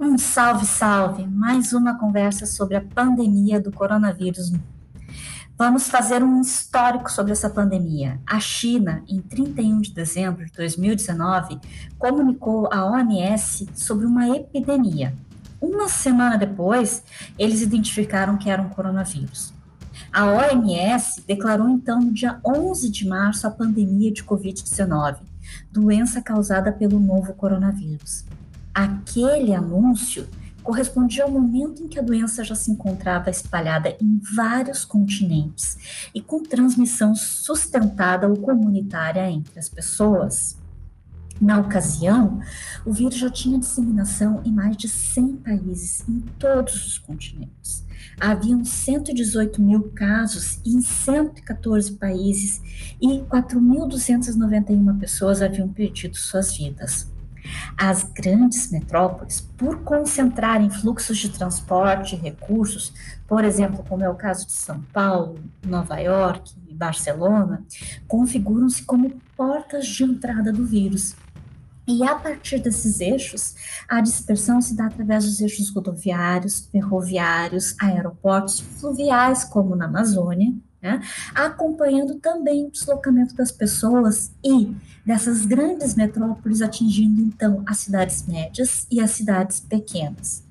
Um salve, salve! Mais uma conversa sobre a pandemia do coronavírus. Vamos fazer um histórico sobre essa pandemia. A China, em 31 de dezembro de 2019, comunicou à OMS sobre uma epidemia. Uma semana depois, eles identificaram que era um coronavírus. A OMS declarou então no dia 11 de março a pandemia de Covid-19, doença causada pelo novo coronavírus. Aquele anúncio correspondia ao momento em que a doença já se encontrava espalhada em vários continentes e com transmissão sustentada ou comunitária entre as pessoas. Na ocasião, o vírus já tinha disseminação em mais de 100 países em todos os continentes. Haviam 118 mil casos em 114 países e 4.291 pessoas haviam perdido suas vidas. As grandes metrópoles, por concentrarem fluxos de transporte e recursos, por exemplo, como é o caso de São Paulo, Nova York e Barcelona, configuram-se como portas de entrada do vírus. E a partir desses eixos, a dispersão se dá através dos eixos rodoviários, ferroviários, aeroportos, fluviais, como na Amazônia, né? acompanhando também o deslocamento das pessoas e dessas grandes metrópoles atingindo então as cidades médias e as cidades pequenas.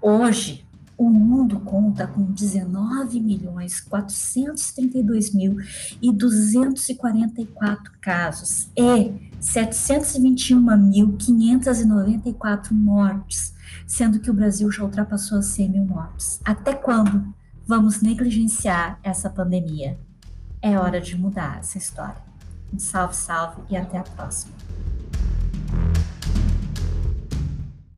Hoje, o mundo conta com 19 milhões 432 mil e 244 casos e 721.594 mortes, sendo que o Brasil já ultrapassou as 100 mil mortes. Até quando? Vamos negligenciar essa pandemia. É hora de mudar essa história. Um salve, salve e até a próxima.